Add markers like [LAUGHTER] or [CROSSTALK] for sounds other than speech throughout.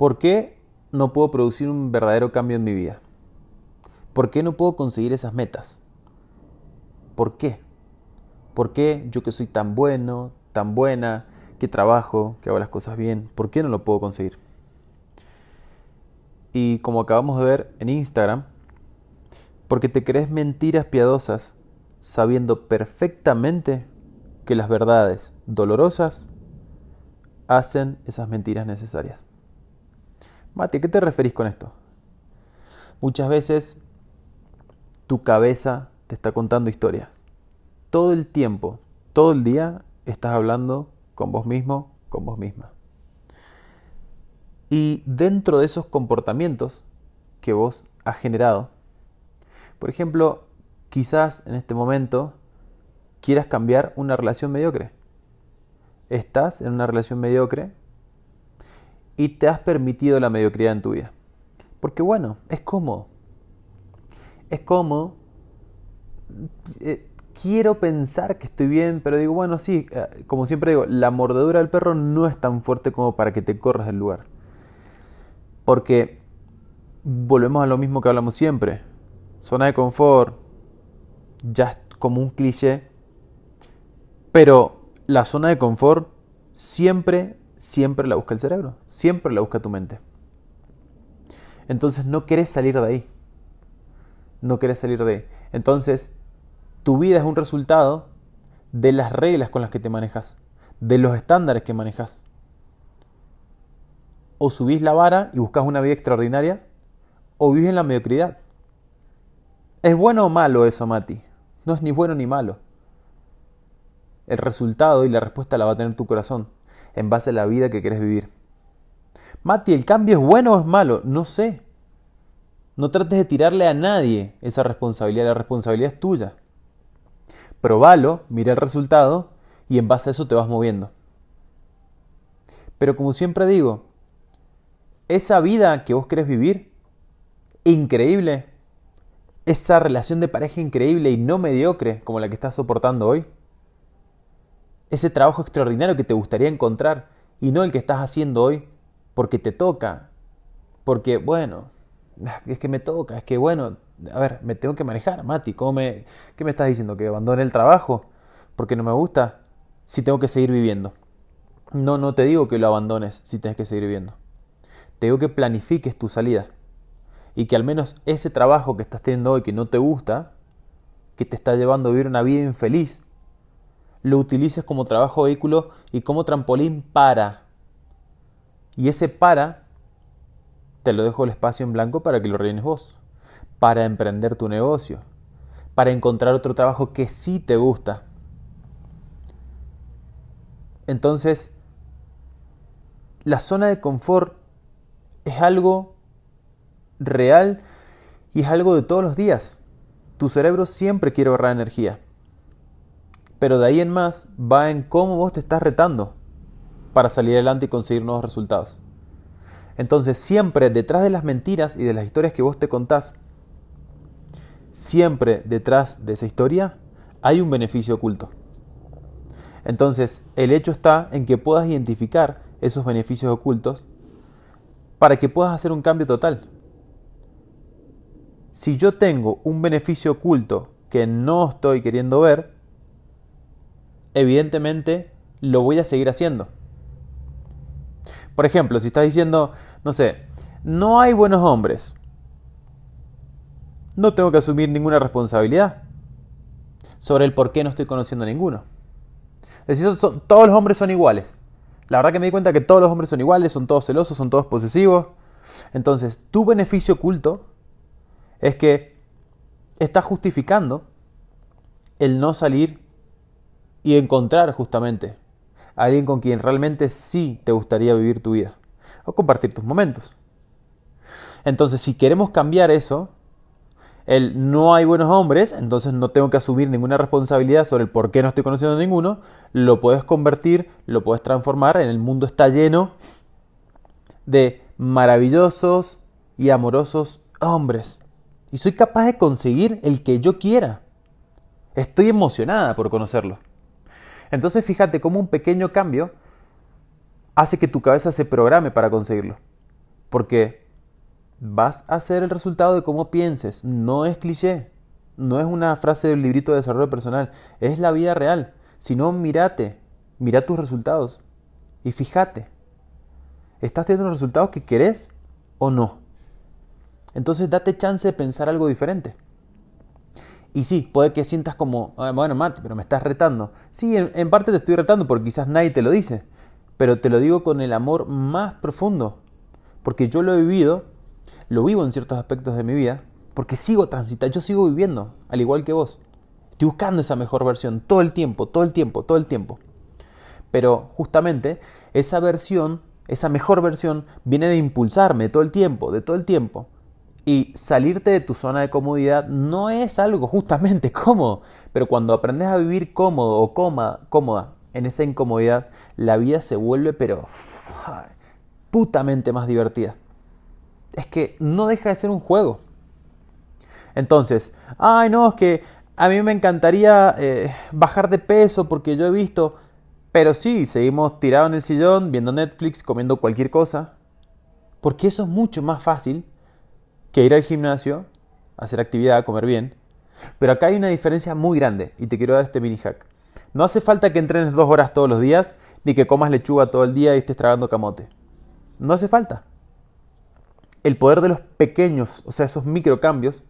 ¿Por qué no puedo producir un verdadero cambio en mi vida? ¿Por qué no puedo conseguir esas metas? ¿Por qué? ¿Por qué yo que soy tan bueno, tan buena, que trabajo, que hago las cosas bien, por qué no lo puedo conseguir? Y como acabamos de ver en Instagram, porque te crees mentiras piadosas sabiendo perfectamente que las verdades dolorosas hacen esas mentiras necesarias. Mati, ¿a qué te referís con esto? Muchas veces tu cabeza te está contando historias. Todo el tiempo, todo el día estás hablando con vos mismo, con vos misma. Y dentro de esos comportamientos que vos has generado, por ejemplo, quizás en este momento quieras cambiar una relación mediocre. Estás en una relación mediocre y te has permitido la mediocridad en tu vida. Porque bueno, es cómodo. Es cómodo. Eh, quiero pensar que estoy bien, pero digo, bueno, sí, eh, como siempre digo, la mordedura del perro no es tan fuerte como para que te corras del lugar. Porque volvemos a lo mismo que hablamos siempre. Zona de confort, ya es como un cliché. Pero la zona de confort siempre, siempre la busca el cerebro. Siempre la busca tu mente. Entonces no querés salir de ahí. No querés salir de ahí. Entonces, tu vida es un resultado de las reglas con las que te manejas, de los estándares que manejas o subís la vara y buscas una vida extraordinaria, o vivís en la mediocridad. ¿Es bueno o malo eso, Mati? No es ni bueno ni malo. El resultado y la respuesta la va a tener tu corazón, en base a la vida que quieres vivir. Mati, ¿el cambio es bueno o es malo? No sé. No trates de tirarle a nadie esa responsabilidad, la responsabilidad es tuya. Probalo, mira el resultado y en base a eso te vas moviendo. Pero como siempre digo, esa vida que vos querés vivir, increíble, esa relación de pareja increíble y no mediocre como la que estás soportando hoy, ese trabajo extraordinario que te gustaría encontrar y no el que estás haciendo hoy porque te toca, porque bueno, es que me toca, es que bueno, a ver, me tengo que manejar, Mati, ¿cómo me, ¿qué me estás diciendo? ¿Que abandone el trabajo porque no me gusta? Si tengo que seguir viviendo. No, no te digo que lo abandones si tienes que seguir viviendo te digo que planifiques tu salida y que al menos ese trabajo que estás teniendo hoy que no te gusta, que te está llevando a vivir una vida infeliz, lo utilices como trabajo vehículo y como trampolín para. Y ese para, te lo dejo el espacio en blanco para que lo rellenes vos, para emprender tu negocio, para encontrar otro trabajo que sí te gusta. Entonces, la zona de confort es algo real y es algo de todos los días. Tu cerebro siempre quiere ahorrar energía. Pero de ahí en más va en cómo vos te estás retando para salir adelante y conseguir nuevos resultados. Entonces siempre detrás de las mentiras y de las historias que vos te contás, siempre detrás de esa historia hay un beneficio oculto. Entonces el hecho está en que puedas identificar esos beneficios ocultos para que puedas hacer un cambio total. Si yo tengo un beneficio oculto que no estoy queriendo ver, evidentemente lo voy a seguir haciendo. Por ejemplo, si estás diciendo, no sé, no hay buenos hombres, no tengo que asumir ninguna responsabilidad sobre el por qué no estoy conociendo a ninguno. Es decir, todos los hombres son iguales. La verdad que me di cuenta que todos los hombres son iguales, son todos celosos, son todos posesivos. Entonces, tu beneficio oculto es que estás justificando el no salir y encontrar justamente a alguien con quien realmente sí te gustaría vivir tu vida o compartir tus momentos. Entonces, si queremos cambiar eso, el no hay buenos hombres, entonces no tengo que asumir ninguna responsabilidad sobre el por qué no estoy conociendo a ninguno, lo puedes convertir, lo puedes transformar, en el mundo está lleno de maravillosos y amorosos hombres. Y soy capaz de conseguir el que yo quiera. Estoy emocionada por conocerlo. Entonces fíjate cómo un pequeño cambio hace que tu cabeza se programe para conseguirlo. Porque vas a ser el resultado de cómo pienses. No es cliché. No es una frase del librito de desarrollo personal. Es la vida real. Si no, mírate. Mira tus resultados. Y fíjate. ¿Estás teniendo los resultados que querés o no? Entonces date chance de pensar algo diferente. Y sí, puede que sientas como, bueno, Mati, pero me estás retando. Sí, en, parte te estoy retando porque quizás nadie te lo dice, pero te lo digo con el amor más profundo, porque yo lo he vivido, lo vivo en ciertos aspectos de mi vida, porque sigo transitando, yo sigo viviendo, al igual que vos. Estoy buscando esa mejor versión todo el tiempo, todo el tiempo, todo el tiempo. Pero justamente esa versión, esa mejor versión, viene de impulsarme todo el tiempo, de todo el tiempo. Y salirte de tu zona de comodidad no es algo justamente [LAUGHS] cómodo, pero cuando aprendes a vivir cómodo o cómoda, cómoda en esa incomodidad, la vida se vuelve pero putamente más divertida. Es que no deja de ser un juego. Entonces, ay no, es que a mí me encantaría eh, bajar de peso porque yo he visto, pero sí, seguimos tirados en el sillón, viendo Netflix, comiendo cualquier cosa, porque eso es mucho más fácil que ir al gimnasio, hacer actividad, comer bien. Pero acá hay una diferencia muy grande y te quiero dar este mini hack. No hace falta que entrenes dos horas todos los días ni que comas lechuga todo el día y estés tragando camote. No hace falta. El poder de los pequeños, o sea, esos microcambios,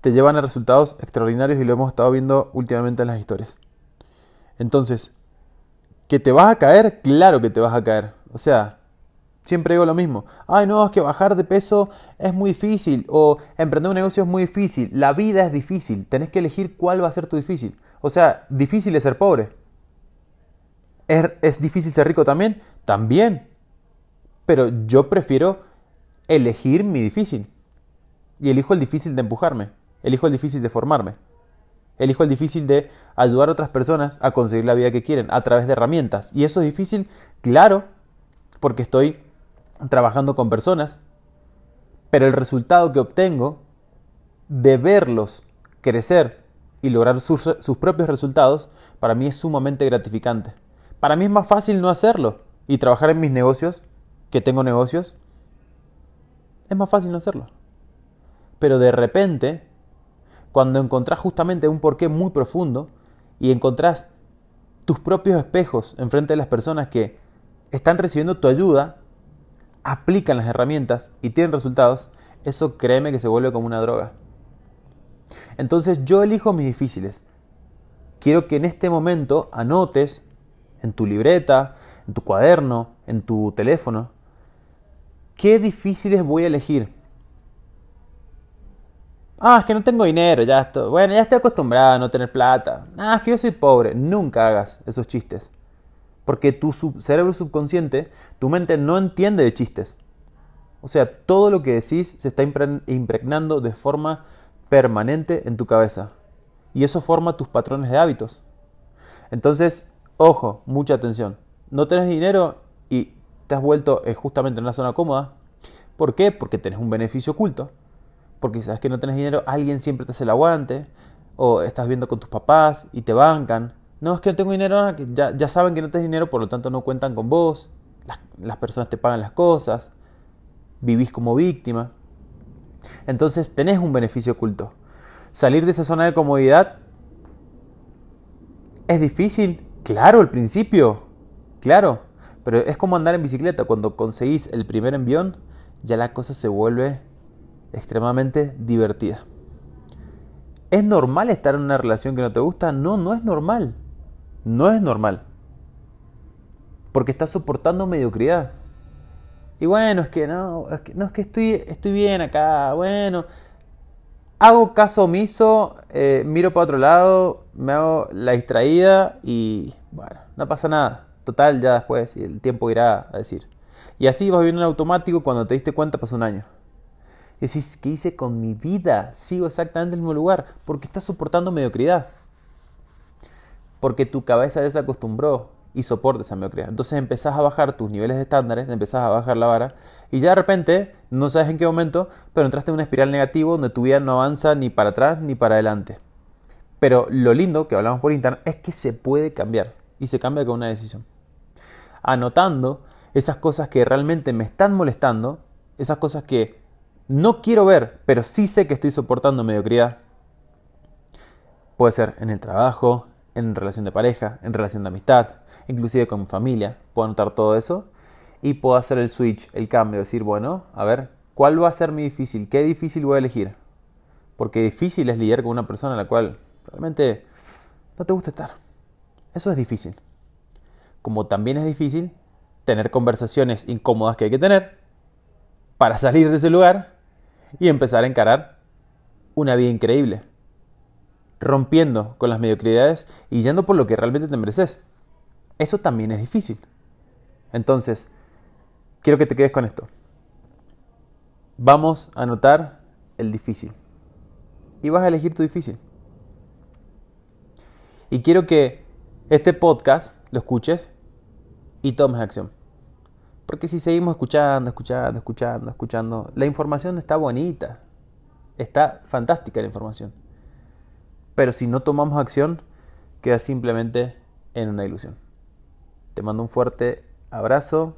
te llevan a resultados extraordinarios y lo hemos estado viendo últimamente en las historias. Entonces, ¿que te vas a caer? Claro que te vas a caer. O sea, Siempre digo lo mismo. Ay, no, es que bajar de peso es muy difícil. O emprender un negocio es muy difícil. La vida es difícil. Tenés que elegir cuál va a ser tu difícil. O sea, difícil es ser pobre. ¿Es, ¿Es, difícil ser rico también? También. Pero yo prefiero elegir mi difícil. Y elijo el difícil de empujarme. Elijo el difícil de formarme. Elijo el difícil de ayudar a otras personas a conseguir la vida que quieren a través de herramientas. Y eso es difícil, claro, porque estoy trabajando con personas, pero el resultado que obtengo de verlos crecer y lograr sus, propios resultados, para mí es sumamente gratificante. Para mí es más fácil no hacerlo y trabajar en mis negocios, que tengo negocios, es más fácil no hacerlo. Pero de repente, cuando encontrás justamente un porqué muy profundo y encontrás tus propios espejos enfrente de las personas que están recibiendo tu ayuda aplican las herramientas y tienen resultados, eso créeme que se vuelve como una droga. Entonces yo elijo mis difíciles. Quiero que en este momento anotes en tu libreta, en tu cuaderno, en tu teléfono, qué difíciles voy a elegir. Ah, es que no tengo dinero, ya estoy. Bueno, ya estoy acostumbrado a no tener plata. Ah, es que yo soy pobre. Nunca hagas esos chistes. Porque tu cerebro subconsciente, tu mente no entiende de chistes. O sea, todo lo que decís se está impregnando de forma permanente en tu cabeza. Y eso forma tus patrones de hábitos. Entonces, ojo, mucha atención. No tenés dinero y te has vuelto eh, justamente en una zona cómoda. ¿Por qué? Porque tenés un beneficio oculto. Porque sabes que no tenés dinero, alguien siempre te hace el aguante. O estás viendo con tus papás y te bancan. No, es que no tengo dinero, ya, ya saben que no tienes dinero, por lo tanto no cuentan con vos. Las, las personas te pagan las cosas. Vivís como víctima. Entonces tenés un beneficio oculto. Salir de esa zona de comodidad es difícil, claro, al principio, claro, pero es como andar en bicicleta. Cuando conseguís el primer envión, ya la cosa se vuelve extremadamente divertida. ¿Es normal estar en una relación que no te gusta? No, no es normal no es normal. Porque estás soportando mediocridad. Y bueno, es que no, es que, no es que estoy, estoy bien acá, bueno. Hago caso omiso, eh, miro para otro lado, me hago la distraída y bueno, no pasa nada. Total, ya después el tiempo irá a decir. Y así vas viendo en automático, cuando te diste cuenta pasó un año. Decís, ¿qué hice con mi vida? Sigo exactamente en el mismo lugar, porque estás soportando mediocridad porque tu cabeza desacostumbró y soporta esa mediocridad. Entonces empezás a bajar tus niveles de estándares, empezás a bajar la vara y ya de repente, no sabes en qué momento, pero entraste en una espiral negativa donde tu vida no avanza ni para atrás ni para adelante. Pero lo lindo que hablamos por internet es que se puede cambiar y se cambia con una decisión. Anotando esas cosas que realmente me están molestando, esas cosas que no quiero ver, pero sí sé que estoy soportando mediocridad. Puede ser en el trabajo, en relación de pareja, en relación de amistad, inclusive con mi familia. Puedo anotar todo eso y puedo hacer el switch, el cambio, decir, bueno, a ver, ¿cuál va a ser mi difícil? ¿Qué difícil voy a elegir? Porque difícil es lidiar con una persona a la cual realmente no te gusta estar. Eso es difícil. Como también es difícil tener conversaciones incómodas que hay que tener para salir de ese lugar y empezar a encarar una vida increíble. Rompiendo con las mediocridades y yendo por lo que realmente te mereces. Eso también es difícil. Entonces, quiero que te quedes con esto. Vamos a anotar el difícil. Y vas a elegir tu difícil. Y quiero que este podcast lo escuches y tomes acción. Porque si seguimos escuchando, escuchando, escuchando, escuchando, la información está bonita. Está fantástica la información. Pero si no tomamos acción, queda simplemente en una ilusión. Te mando un fuerte abrazo,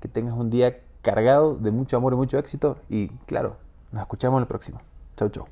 que tengas un día cargado de mucho amor y mucho éxito y claro, nos escuchamos en el próximo. Chau, chau.